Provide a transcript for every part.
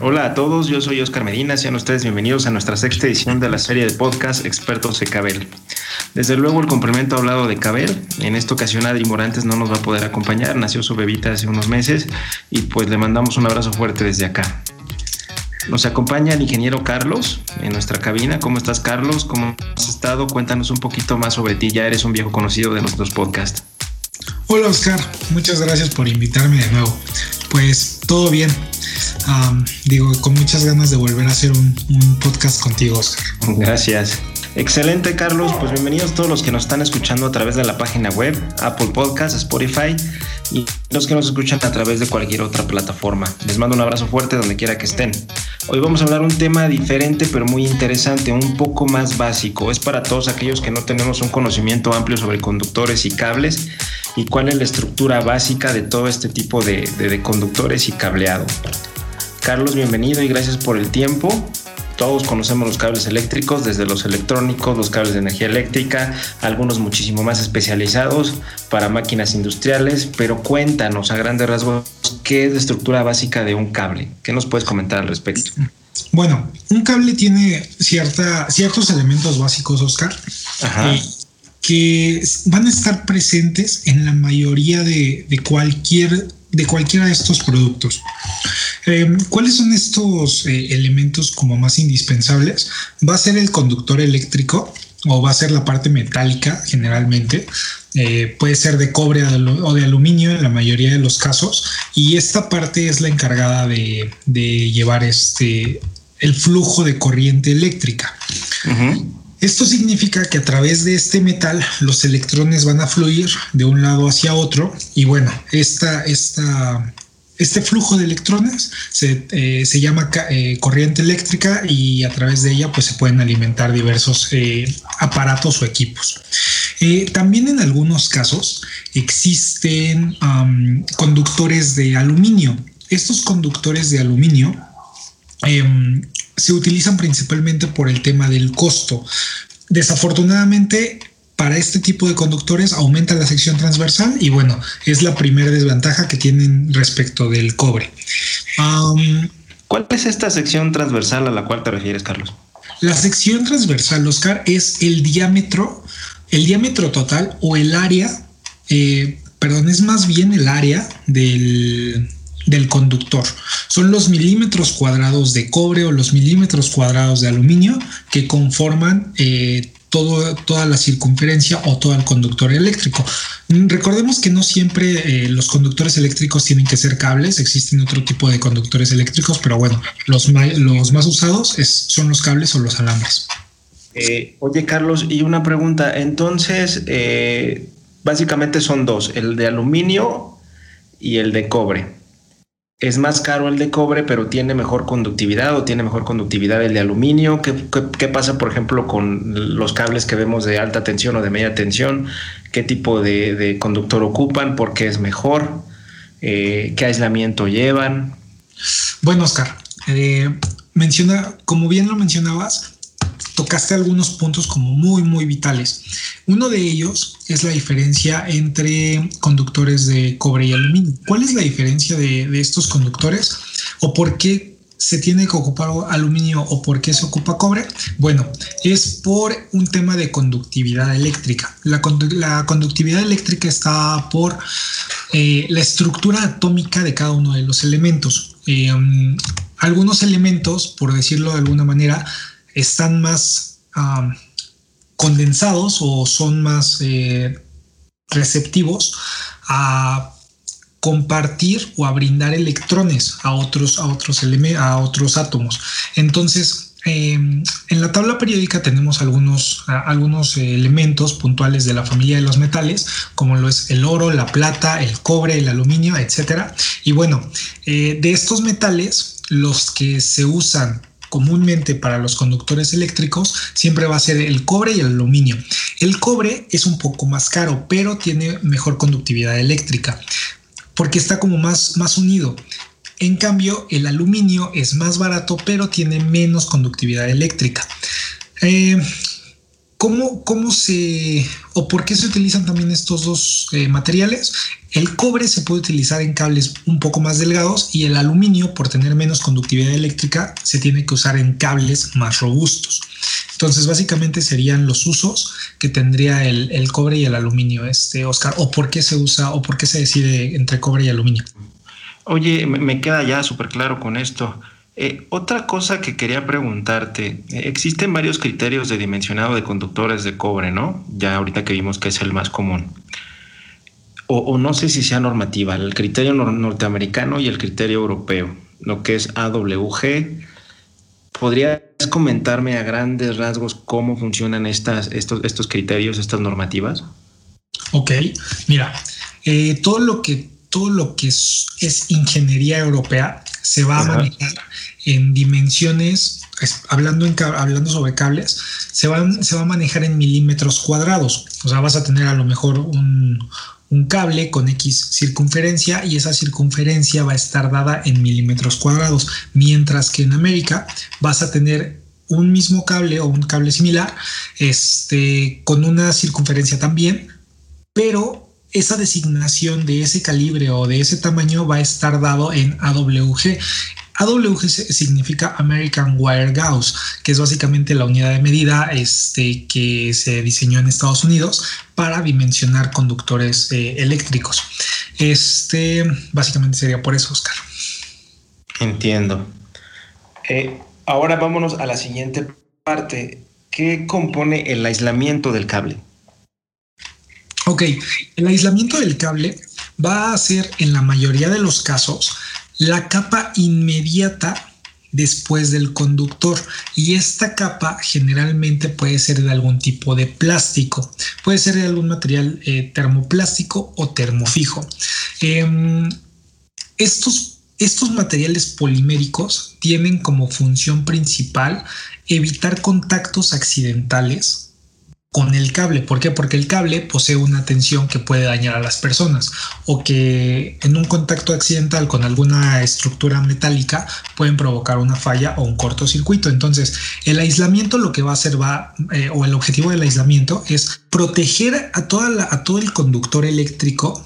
Hola a todos, yo soy Oscar Medina, sean ustedes bienvenidos a nuestra sexta edición de la serie de podcast Expertos de Cabel. Desde luego el complemento hablado de Cabel, en esta ocasión Adri Morantes no nos va a poder acompañar, nació su bebita hace unos meses y pues le mandamos un abrazo fuerte desde acá. Nos acompaña el ingeniero Carlos en nuestra cabina. ¿Cómo estás, Carlos? ¿Cómo has estado? Cuéntanos un poquito más sobre ti. Ya eres un viejo conocido de nuestros podcasts. Hola, Oscar. Muchas gracias por invitarme de nuevo. Pues todo bien. Digo, con muchas ganas de volver a hacer un, podcast contigo, Oscar. Gracias. Excelente, Carlos. Pues bienvenidos todos los que nos están escuchando a través de la página web, Apple Podcasts, Spotify y los que nos escuchan a través de cualquier otra plataforma. Les mando un abrazo fuerte donde quiera que estén. Hoy vamos a hablar un tema diferente pero muy interesante, un poco más básico. Es para todos aquellos que no tenemos un conocimiento amplio sobre conductores y cables y cuál es la estructura básica de todo este tipo de conductores y cableado. Carlos, bienvenido y gracias por el tiempo. Todos conocemos los cables eléctricos, desde los electrónicos, los cables de energía eléctrica, algunos muchísimo más especializados para máquinas industriales, pero cuéntanos a grandes rasgos qué es la estructura básica de un cable. ¿Qué nos puedes comentar al respecto? Bueno, un cable tiene cierta, ciertos elementos básicos, Oscar, eh, que van a estar presentes en la mayoría de, de cualquier de cualquiera de estos productos. Em, ¿Cuáles son estos eh, elementos como más indispensables? Va a ser el conductor eléctrico o va a ser la parte metálica generalmente. Eh, puede ser de cobre o de aluminio en la mayoría de los casos y esta parte es la encargada de, llevar este el flujo de corriente eléctrica. Esto significa que a través de este metal los electrones van a fluir de un lado hacia otro y bueno, esta, esta, este flujo de electrones se, eh, llama eh, corriente eléctrica y a través de ella pues se pueden alimentar diversos eh, aparatos o equipos. también en algunos casos existen conductores de aluminio. Estos conductores de aluminio em, se utilizan principalmente por el tema del costo. Desafortunadamente, para este tipo de conductores aumenta la sección transversal y bueno, es la primera desventaja que tienen respecto del cobre. ¿Cuál es esta sección transversal a la cual te refieres, Carlos? La sección transversal, Oscar, es el diámetro, el diámetro total o el área, eh, perdón, es más bien el área del, del conductor. Son los milímetros cuadrados de cobre o los milímetros cuadrados de aluminio que conforman eh, todo, toda la circunferencia o todo el conductor eléctrico. Recordemos que no siempre eh, los conductores eléctricos tienen que ser cables, existen otro tipo de conductores eléctricos, pero bueno, los, los más usados son los cables o los alambres. Eh, oye Carlos, y una pregunta, entonces básicamente son dos, el de aluminio y el de cobre es más caro el de cobre, pero tiene mejor conductividad o tiene mejor conductividad el de aluminio. ¿Qué, pasa, por ejemplo, con los cables que vemos de alta tensión o de media tensión? ¿Qué tipo de, conductor ocupan? ¿Por qué es mejor? Eh, ¿Qué aislamiento llevan? Bueno, Oscar, eh, menciona, como bien lo mencionabas, tocaste algunos puntos como muy, muy vitales. Uno de ellos es la diferencia entre conductores de cobre y aluminio. ¿Cuál es la diferencia de, estos conductores o por qué se tiene que ocupar aluminio o por qué se ocupa cobre? Bueno, es por un tema de conductividad eléctrica. La, conductividad eléctrica está por eh, la estructura atómica de cada uno de los elementos. Eh, algunos elementos, por decirlo de alguna manera, están más condensados o son más eh, receptivos a compartir o a brindar electrones a otros, a otros, a otros átomos. Entonces, em, en la tabla periódica tenemos algunos, algunos elementos puntuales de la familia de los metales, como lo es el oro, la plata, el cobre, el aluminio, etc. Y bueno, eh, de estos metales, los que se usan comúnmente para los conductores eléctricos siempre va a ser el cobre y el aluminio. El cobre es un poco más caro, pero tiene mejor conductividad eléctrica porque está como más, más unido. En cambio, el aluminio es más barato, pero tiene menos conductividad eléctrica. Eh, ¿Cómo, ¿Cómo se o por qué se utilizan también estos dos eh, materiales? El cobre se puede utilizar en cables un poco más delgados y el aluminio, por tener menos conductividad eléctrica, se tiene que usar en cables más robustos. Entonces, básicamente serían los usos que tendría el, cobre y el aluminio, este Oscar, o por qué se usa o por qué se decide entre cobre y aluminio. Oye, me queda ya súper claro con esto. Eh, otra cosa que quería preguntarte, eh, existen varios criterios de dimensionado de conductores de cobre, ¿no? Ya ahorita que vimos que es el más común. O, no sé si sea normativa, el criterio norteamericano y el criterio europeo, lo que es AWG. ¿Podrías comentarme a grandes rasgos cómo funcionan estas, estos, estos criterios, estas normativas? Ok, mira, eh, todo lo que todo lo que es, es ingeniería europea se va a manejar en dimensiones, hablando, en, hablando sobre cables, se, van, se va a manejar en milímetros cuadrados. O sea, vas a tener a lo mejor un, un cable con X circunferencia y esa circunferencia va a estar dada en milímetros cuadrados, mientras que en América vas a tener un mismo cable o un cable similar, este, con una circunferencia también, pero esa designación de ese calibre o de ese tamaño va a estar dado en AWG. AWG significa American Wire Gauss, que es básicamente la unidad de medida este, que se diseñó en Estados Unidos para dimensionar conductores eh, eléctricos. Este básicamente sería por eso, Oscar. Entiendo. Eh, ahora vámonos a la siguiente parte. ¿Qué compone el aislamiento del cable? Ok, el aislamiento del cable va a ser en la mayoría de los casos la capa inmediata después del conductor y esta capa generalmente puede ser de algún tipo de plástico, puede ser de algún material eh, termoplástico o termofijo. Em, estos, estos materiales poliméricos tienen como función principal evitar contactos accidentales con el cable. ¿Por qué? Porque el cable posee una tensión que puede dañar a las personas o que en un contacto accidental con alguna estructura metálica pueden provocar una falla o un cortocircuito. Entonces, el aislamiento lo que va a hacer va, eh, o el objetivo del aislamiento es proteger a, toda a todo el conductor eléctrico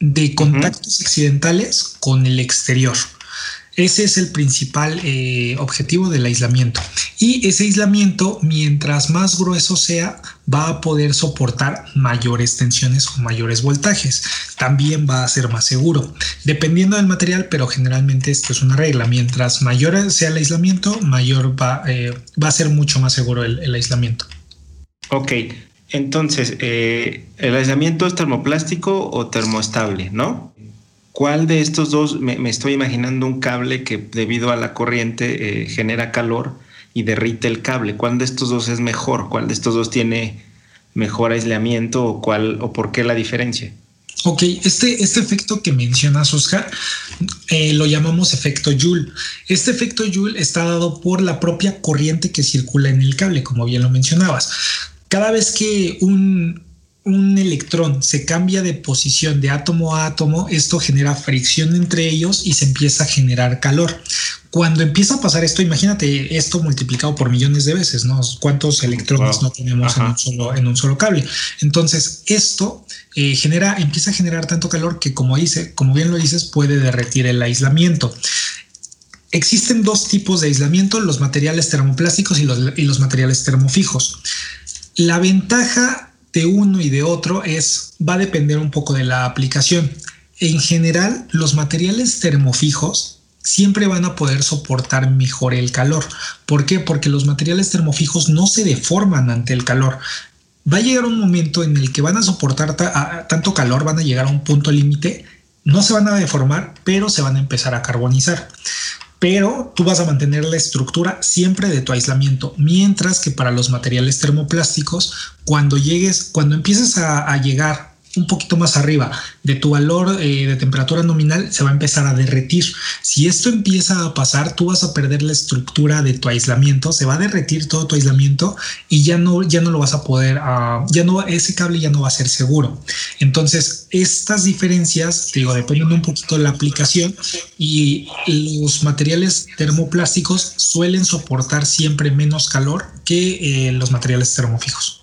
de contactos accidentales con el exterior. Ese es el principal eh, objetivo del aislamiento. Y ese aislamiento, mientras más grueso sea, va a poder soportar mayores tensiones o mayores voltajes. También va a ser más seguro, dependiendo del material, pero generalmente esto es una regla. Mientras mayor sea el aislamiento, mayor va, eh, a ser mucho más seguro el, aislamiento. Ok, entonces, eh, ¿el aislamiento es termoplástico o termoestable, no? ¿Cuál de estos dos? Me, estoy imaginando un cable que debido a la corriente eh, genera calor y derrite el cable. ¿Cuál de estos dos es mejor? ¿Cuál de estos dos tiene mejor aislamiento o, cuál, o por qué la diferencia? Ok, este, este efecto que mencionas, Oscar, eh, lo llamamos efecto Joule. Este efecto Joule está dado por la propia corriente que circula en el cable, como bien lo mencionabas. Cada vez que un, un electrón se cambia de posición de átomo a átomo, esto genera fricción entre ellos y se empieza a generar calor. Cuando empieza a pasar esto, imagínate esto multiplicado por millones de veces, ¿no? ¿Cuántos electrones no tenemos en un, solo, en un, solo, cable? Entonces, esto eh, genera, empieza a generar tanto calor que, como dice, como bien lo dices, puede derretir el aislamiento. Existen dos tipos de aislamiento, los materiales termoplásticos y los, y los materiales termofijos. La ventaja de uno y de otro es va a depender un poco de la aplicación. En general, los materiales termofijos siempre van a poder soportar mejor el calor. ¿Por qué? Porque los materiales termofijos no se deforman ante el calor. Va a llegar un momento en el que van a soportar tanto calor, van a llegar a un punto límite, no se van a deformar, pero se van a empezar a carbonizar pero tú vas a mantener la estructura siempre de tu aislamiento, mientras que para los materiales termoplásticos, cuando llegues, cuando empieces a, llegar un poquito más arriba de tu valor eh, de temperatura nominal, se va a empezar a derretir. Si esto empieza a pasar, tú vas a perder la estructura de tu aislamiento, se va a derretir todo tu aislamiento y ya no, ya no lo vas a poder, uh, ya no, ese cable ya no va a ser seguro. Entonces, estas diferencias, digo, dependen un poquito de la aplicación y los materiales termoplásticos suelen soportar siempre menos calor que eh, los materiales termofijos.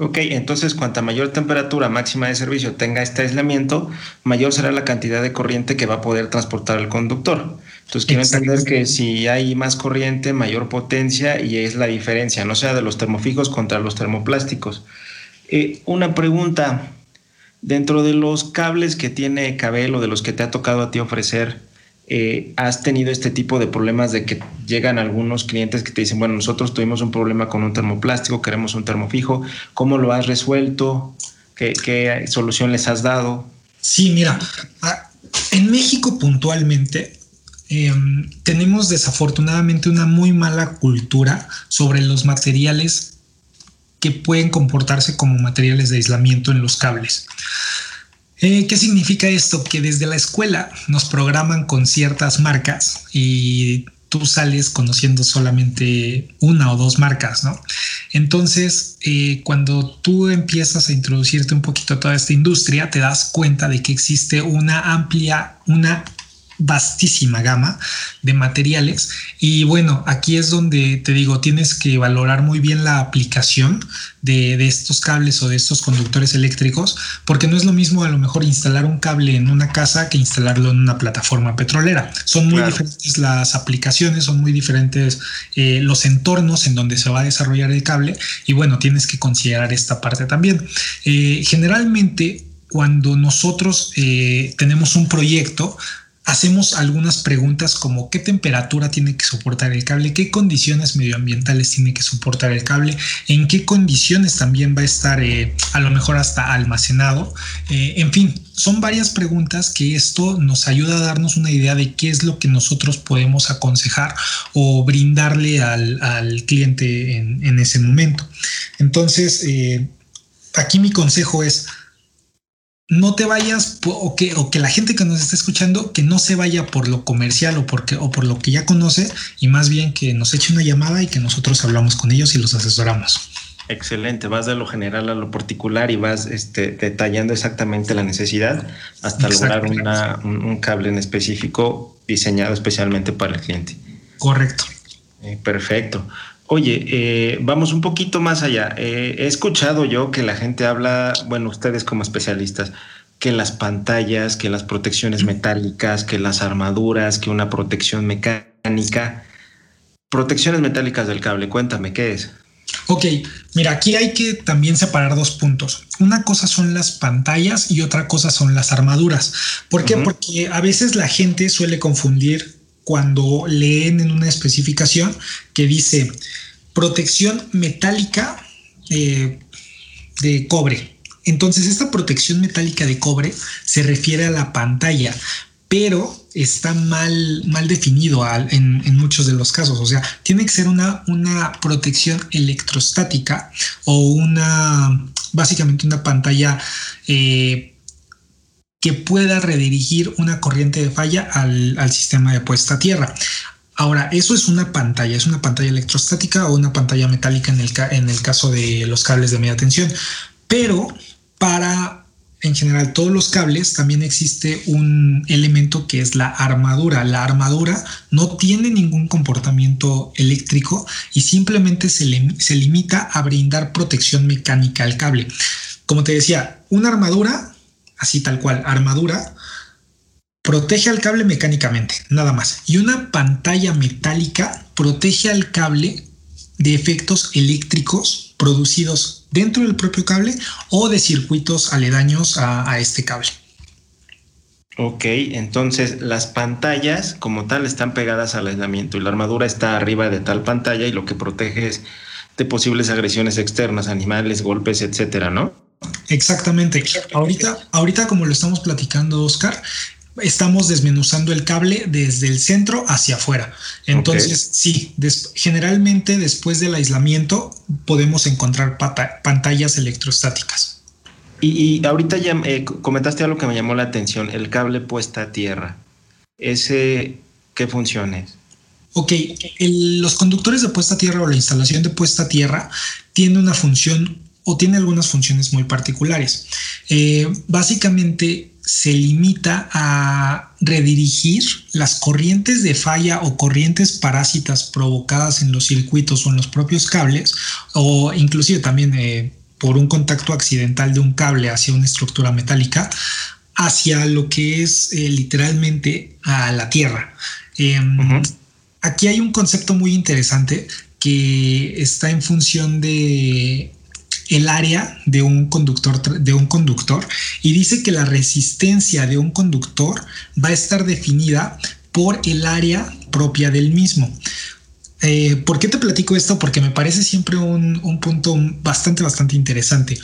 Ok, entonces cuanta mayor temperatura máxima de servicio tenga este aislamiento, mayor será la cantidad de corriente que va a poder transportar el conductor. Entonces quiero entender que si hay más corriente, mayor potencia y es la diferencia, no sea de los termofijos contra los termoplásticos. Eh, una pregunta, dentro de los cables que tiene Cabel o de los que te ha tocado a ti ofrecer, eh, has tenido este tipo de problemas de que llegan algunos clientes que te dicen, bueno, nosotros tuvimos un problema con un termoplástico, queremos un termofijo, ¿cómo lo has resuelto? ¿Qué, solución les has dado? Sí, mira, en México puntualmente em, tenemos desafortunadamente una muy mala cultura sobre los materiales que pueden comportarse como materiales de aislamiento en los cables. Eh, ¿Qué significa esto? Que desde la escuela nos programan con ciertas marcas y tú sales conociendo solamente una o dos marcas, ¿no? Entonces, eh, cuando tú empiezas a introducirte un poquito a toda esta industria, te das cuenta de que existe una amplia, una vastísima gama de materiales. Y bueno aquí es donde te digo tienes que valorar muy bien la aplicación de, estos cables o de estos conductores eléctricos porque no es lo mismo a lo mejor instalar un cable en una casa que instalarlo en una plataforma petrolera. Son muy diferentes las aplicaciones son muy diferentes eh, los entornos en donde se va a desarrollar el cable y bueno tienes que considerar esta parte también. Eh, generalmente cuando nosotros eh, tenemos un proyecto hacemos algunas preguntas como qué temperatura tiene que soportar el cable, qué condiciones medioambientales tiene que soportar el cable, en qué condiciones también va a estar eh, a lo mejor hasta almacenado. Eh, en fin, son varias preguntas que esto nos ayuda a darnos una idea de qué es lo que nosotros podemos aconsejar o brindarle al, cliente en, ese momento. Entonces, eh, aquí mi consejo es no te vayas o que, o que la gente que nos está escuchando que no se vaya por lo comercial o, porque, o por lo que ya conoce y más bien que nos eche una llamada y que nosotros hablamos con ellos y los asesoramos. Excelente, vas de lo general a lo particular y vas este, detallando exactamente la necesidad hasta lograr un, cable en específico diseñado especialmente para el cliente. Correcto. Eh, perfecto. Oye, eh, vamos un poquito más allá. Eh, he escuchado yo que la gente habla, bueno, ustedes como especialistas, que las pantallas, que las protecciones metálicas, que las armaduras, que una protección mecánica. Protecciones metálicas del cable, cuéntame, ¿qué es? Ok, mira, aquí hay que también separar dos puntos. Una cosa son las pantallas y otra cosa son las armaduras. ¿Por qué? Porque a veces la gente suele confundir cuando leen en una especificación que dice protección metálica eh, de cobre. Entonces esta protección metálica de cobre se refiere a la pantalla, pero está mal, mal definido en, muchos de los casos. O sea, tiene que ser una, una protección electrostática o una, básicamente una pantalla eh, que pueda redirigir una corriente de falla al, sistema de puesta a tierra. Ahora, eso es una pantalla, es una pantalla electrostática o una pantalla metálica en el, en el caso de los cables de media tensión. Pero para, en general, todos los cables también existe un elemento que es la armadura. La armadura no tiene ningún comportamiento eléctrico y simplemente se, se limita a brindar protección mecánica al cable. Como te decía, una armadura así tal cual, armadura, protege al cable mecánicamente, nada más. Y una pantalla metálica protege al cable de efectos eléctricos producidos dentro del propio cable o de circuitos aledaños a, este cable. Ok, entonces las pantallas como tal están pegadas al aislamiento y la armadura está arriba de tal pantalla y lo que protege es de posibles agresiones externas, animales, golpes, etcétera, ¿no? Exactamente. Ahorita, ahorita como lo estamos platicando, Oscar, estamos desmenuzando el cable desde el centro hacia afuera. Entonces, sí, generalmente después del aislamiento podemos encontrar pantallas electrostáticas. Y, ahorita ya eh, comentaste algo que me llamó la atención, el cable puesta a tierra. ¿Ese qué funciones? Ok, los conductores de puesta a tierra o la instalación de puesta a tierra tiene una función o tiene algunas funciones muy particulares. Eh, básicamente se limita a redirigir las corrientes de falla o corrientes parásitas provocadas en los circuitos o en los propios cables o inclusive también eh, por un contacto accidental de un cable hacia una estructura metálica hacia lo que es eh, literalmente a la tierra. Em, aquí hay un concepto muy interesante que está en función de el área de un conductor de un conductor y dice que la resistencia de un conductor va a estar definida por el área propia del mismo. Eh, ¿Por qué te platico esto? Porque me parece siempre un, un punto bastante, bastante interesante.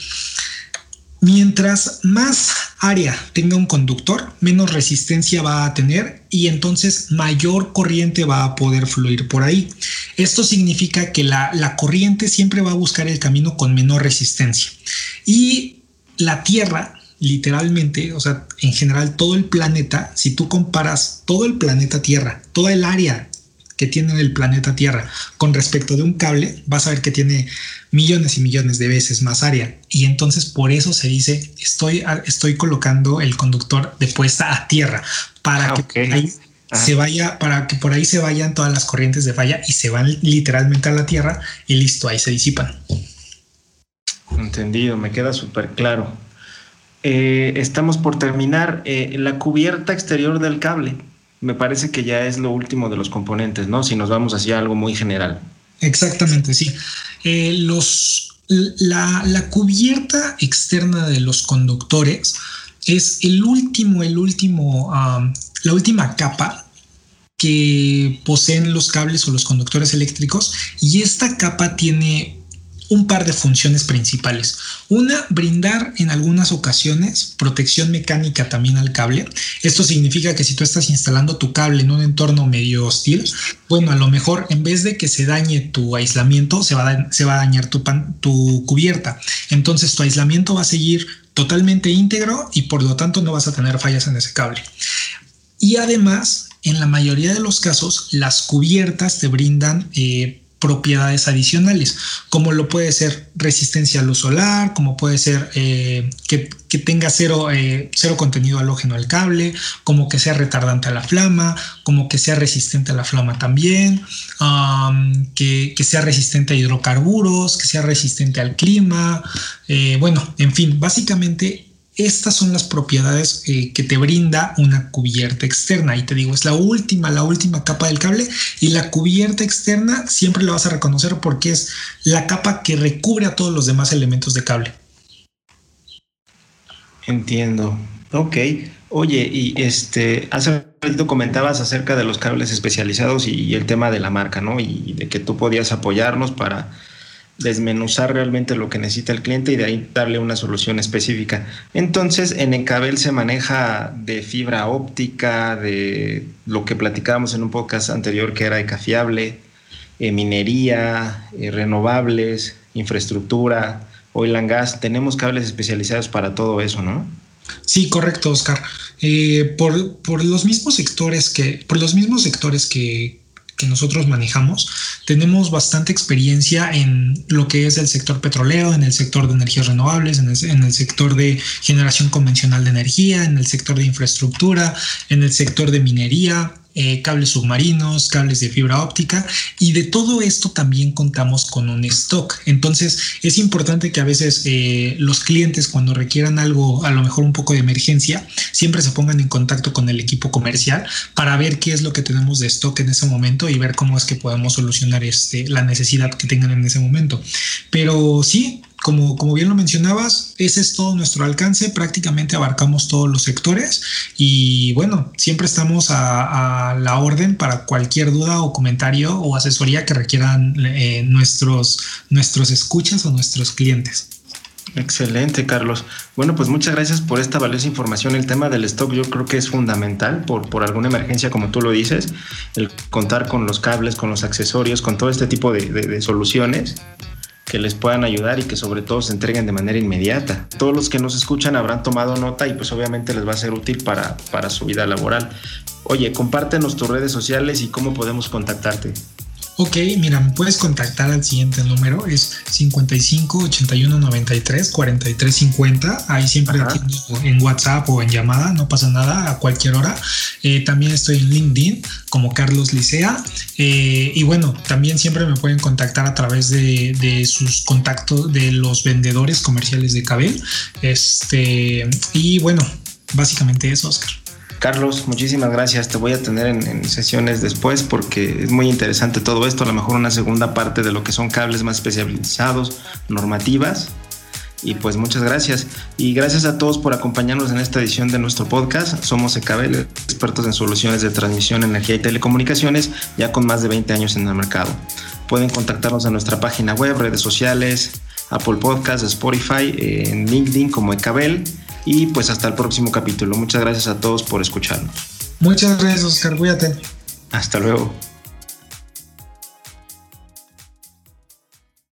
Mientras más área tenga un conductor, menos resistencia va a tener y entonces mayor corriente va a poder fluir por ahí. Esto significa que la, corriente siempre va a buscar el camino con menor resistencia. Y la Tierra, literalmente, o sea, en general todo el planeta, si tú comparas todo el planeta Tierra, toda el área que tiene el planeta Tierra con respecto de un cable, vas a ver que tiene millones y millones de veces más área. Y entonces por eso se dice, estoy, estoy colocando el conductor de puesta a tierra para ah, que ahí se vaya, para que por ahí se vayan todas las corrientes de falla y se van literalmente a la tierra y listo, ahí se disipan. Entendido, me queda súper claro. Eh, estamos por terminar eh, la cubierta exterior del cable me parece que ya es lo último de los componentes, ¿no? Si nos vamos hacia algo muy general. Exactamente, sí. Eh, los, la, cubierta externa de los conductores es el último, el último, la última capa que poseen los cables o los conductores eléctricos y esta capa tiene un par de funciones principales. Una, brindar en algunas ocasiones protección mecánica también al cable. Esto significa que si tú estás instalando tu cable en un entorno medio hostil, bueno, a lo mejor en vez de que se dañe tu aislamiento, se va a, se va a dañar tu, tu cubierta. Entonces tu aislamiento va a seguir totalmente íntegro y por lo tanto no vas a tener fallas en ese cable. Y además, en la mayoría de los casos, las cubiertas te brindan eh, propiedades adicionales, como lo puede ser resistencia a luz solar, como puede ser eh, que, tenga cero, eh, cero contenido halógeno al cable, como que sea retardante a la flama, como que sea resistente a la flama también, que, que, sea resistente a hidrocarburos, que sea resistente al clima, eh, bueno, en fin, básicamente estas son las propiedades eh, que te brinda una cubierta externa. Y te digo, es la última, la última capa del cable. Y la cubierta externa siempre la vas a reconocer porque es la capa que recubre a todos los demás elementos de cable. Entiendo. Ok. Oye, y este, hace ratito comentabas acerca de los cables especializados y el tema de la marca, ¿no? Y de que tú podías apoyarnos para desmenuzar realmente lo que necesita el cliente y de ahí darle una solución específica. Entonces, en Encabel se maneja de fibra óptica, de lo que platicábamos en un podcast anterior que era ecafiable, eh, minería, eh, renovables, infraestructura, oil and gas. Tenemos cables especializados para todo eso, ¿no? Sí, correcto, Oscar. Eh, por, por, los mismos sectores que, por los mismos sectores que, que nosotros manejamos, tenemos bastante experiencia en lo que es el sector petrolero, en el sector de energías renovables, en el, en el, sector de generación convencional de energía, en el sector de infraestructura, en el sector de minería, eh, cables submarinos, cables de fibra óptica y de todo esto también contamos con un stock. Entonces es importante que a veces eh, los clientes cuando requieran algo, a lo mejor un poco de emergencia, siempre se pongan en contacto con el equipo comercial para ver qué es lo que tenemos de stock en ese momento y ver cómo es que podemos solucionar este, la necesidad que tengan en ese momento. Pero sí, como, como bien lo mencionabas, ese es todo nuestro alcance, prácticamente abarcamos todos los sectores y bueno, siempre estamos a, la orden para cualquier duda o comentario o asesoría que requieran eh, nuestros, nuestros escuchas o nuestros clientes. Excelente, Carlos. Bueno, pues muchas gracias por esta valiosa información. El tema del stock yo creo que es fundamental por, por alguna emergencia, como tú lo dices, el contar con los cables, con los accesorios, con todo este tipo de, de soluciones que les puedan ayudar y que sobre todo se entreguen de manera inmediata. Todos los que nos escuchan habrán tomado nota y pues obviamente les va a ser útil para, para su vida laboral. Oye, compártenos tus redes sociales y cómo podemos contactarte. Ok, mira, me puedes contactar al siguiente número, es 55 81 93 43 50. Ahí siempre atiendo en WhatsApp o en llamada, no pasa nada, a cualquier hora. Eh, también estoy en LinkedIn como Carlos Licea. Eh, y bueno, también siempre me pueden contactar a través de, de, sus contactos de los vendedores comerciales de Cabel. Este, y bueno, básicamente eso, Oscar. Carlos, muchísimas gracias. Te voy a tener en, sesiones después porque es muy interesante todo esto. A lo mejor una segunda parte de lo que son cables más especializados, normativas. Y pues muchas gracias. Y gracias a todos por acompañarnos en esta edición de nuestro podcast. Somos Ecabel, expertos en soluciones de transmisión, energía y telecomunicaciones, ya con más de 20 años en el mercado. Pueden contactarnos en nuestra página web, redes sociales, Apple Podcasts, Spotify, en LinkedIn como Ecabel y pues hasta el próximo capítulo. Muchas gracias a todos por escucharnos. Muchas gracias, Oscar. Cuídate. Hasta luego.